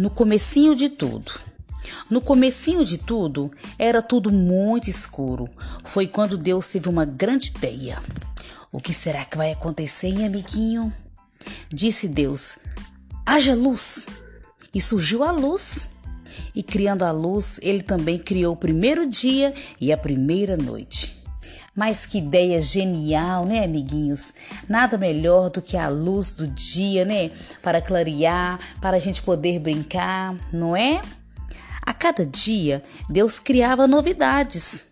no comecinho de tudo. No comecinho de tudo, era tudo muito escuro. Foi quando Deus teve uma grande ideia. O que será que vai acontecer, hein, amiguinho? Disse Deus: haja luz. E surgiu a luz. E criando a luz, ele também criou o primeiro dia e a primeira noite. Mas que ideia genial, né, amiguinhos? Nada melhor do que a luz do dia, né? Para clarear, para a gente poder brincar, não é? A cada dia, Deus criava novidades.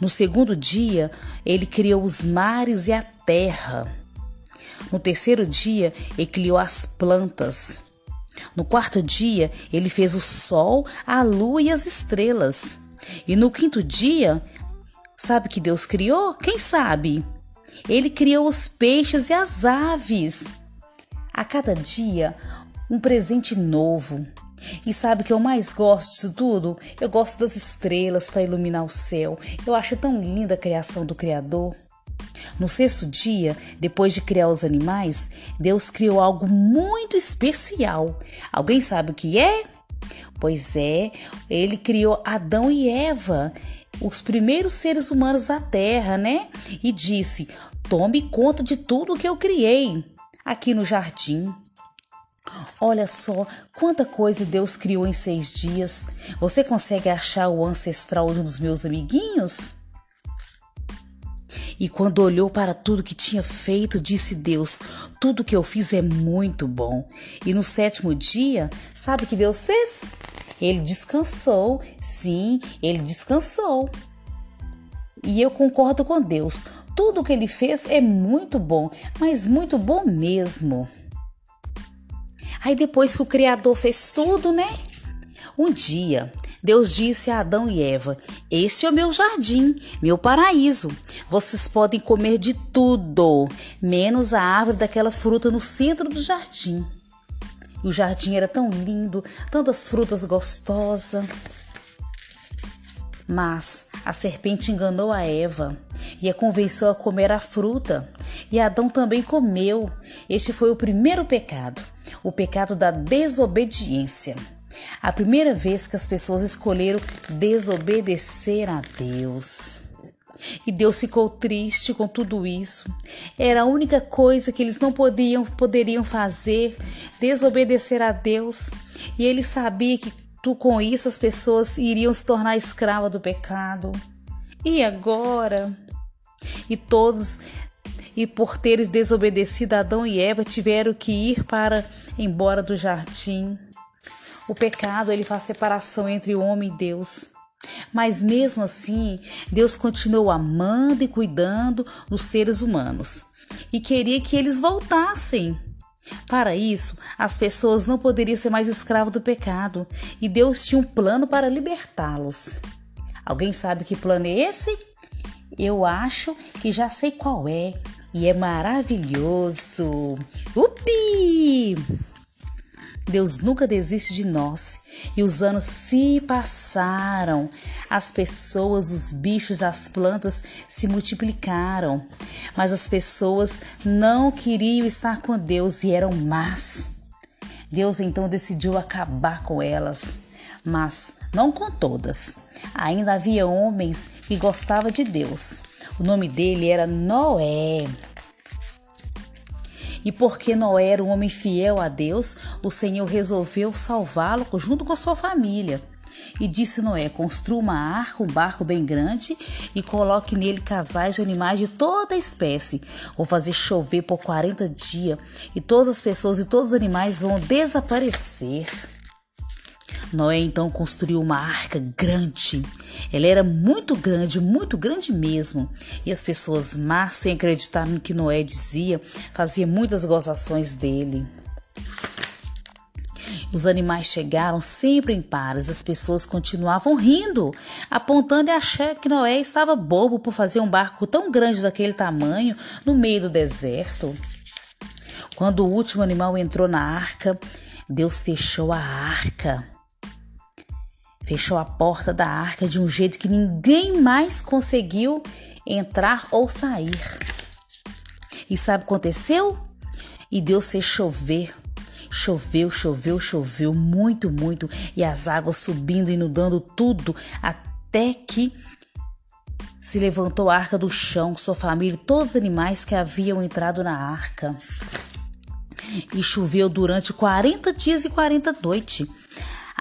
No segundo dia, ele criou os mares e a terra. No terceiro dia, ele criou as plantas. No quarto dia, ele fez o sol, a lua e as estrelas. E no quinto dia, sabe que Deus criou? Quem sabe? Ele criou os peixes e as aves. A cada dia, um presente novo. E sabe o que eu mais gosto disso tudo? Eu gosto das estrelas para iluminar o céu. Eu acho tão linda a criação do Criador. No sexto dia, depois de criar os animais, Deus criou algo muito especial. Alguém sabe o que é? Pois é, ele criou Adão e Eva, os primeiros seres humanos da terra, né? E disse: Tome conta de tudo que eu criei aqui no jardim. Olha só quanta coisa Deus criou em seis dias. Você consegue achar o ancestral de um dos meus amiguinhos? E quando olhou para tudo que tinha feito, disse Deus: Tudo que eu fiz é muito bom. E no sétimo dia, sabe o que Deus fez? Ele descansou. Sim, ele descansou. E eu concordo com Deus. Tudo que ele fez é muito bom, mas muito bom mesmo. Aí depois que o Criador fez tudo, né? Um dia, Deus disse a Adão e Eva: Este é o meu jardim, meu paraíso. Vocês podem comer de tudo, menos a árvore daquela fruta no centro do jardim. E o jardim era tão lindo, tantas frutas gostosas. Mas a serpente enganou a Eva e a convenceu a comer a fruta. E Adão também comeu. Este foi o primeiro pecado, o pecado da desobediência. A primeira vez que as pessoas escolheram desobedecer a Deus. E Deus ficou triste com tudo isso. Era a única coisa que eles não podiam, poderiam fazer, desobedecer a Deus. E ele sabia que tu, com isso as pessoas iriam se tornar escravas do pecado. E agora? E todos e por teres desobedecido Adão e Eva tiveram que ir para embora do jardim. O pecado ele faz separação entre o homem e Deus. Mas mesmo assim, Deus continuou amando e cuidando dos seres humanos e queria que eles voltassem. Para isso, as pessoas não poderiam ser mais escravos do pecado e Deus tinha um plano para libertá-los. Alguém sabe que plano é esse? Eu acho que já sei qual é e é maravilhoso. Upi! Deus nunca desiste de nós. E os anos se passaram. As pessoas, os bichos, as plantas se multiplicaram. Mas as pessoas não queriam estar com Deus e eram más. Deus então decidiu acabar com elas, mas não com todas. Ainda havia homens que gostavam de Deus. O nome dele era Noé. E porque Noé era um homem fiel a Deus, o Senhor resolveu salvá-lo junto com sua família. E disse Noé: Construa uma arca, um barco bem grande, e coloque nele casais de animais de toda espécie. Vou fazer chover por 40 dias, e todas as pessoas e todos os animais vão desaparecer. Noé então construiu uma arca grande. Ela era muito grande, muito grande mesmo. E as pessoas más, sem acreditar no que Noé dizia, faziam muitas gozações dele. Os animais chegaram sempre em pares, as pessoas continuavam rindo, apontando e achando que Noé estava bobo por fazer um barco tão grande daquele tamanho no meio do deserto. Quando o último animal entrou na arca, Deus fechou a arca. Fechou a porta da arca de um jeito que ninguém mais conseguiu entrar ou sair. E sabe o que aconteceu? E Deus fez chover. Choveu, choveu, choveu muito, muito, e as águas subindo, inundando tudo, até que se levantou a arca do chão, sua família e todos os animais que haviam entrado na arca. E choveu durante 40 dias e 40 noites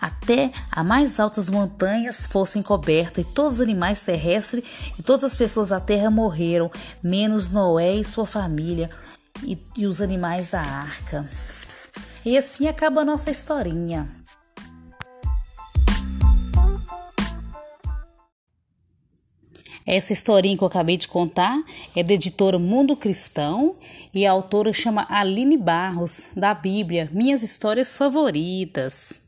até as mais altas montanhas fossem cobertas, e todos os animais terrestres e todas as pessoas da terra morreram, menos Noé e sua família e, e os animais da arca. E assim acaba a nossa historinha. Essa historinha que eu acabei de contar é da editora Mundo Cristão e a autora chama Aline Barros, da Bíblia, Minhas Histórias Favoritas.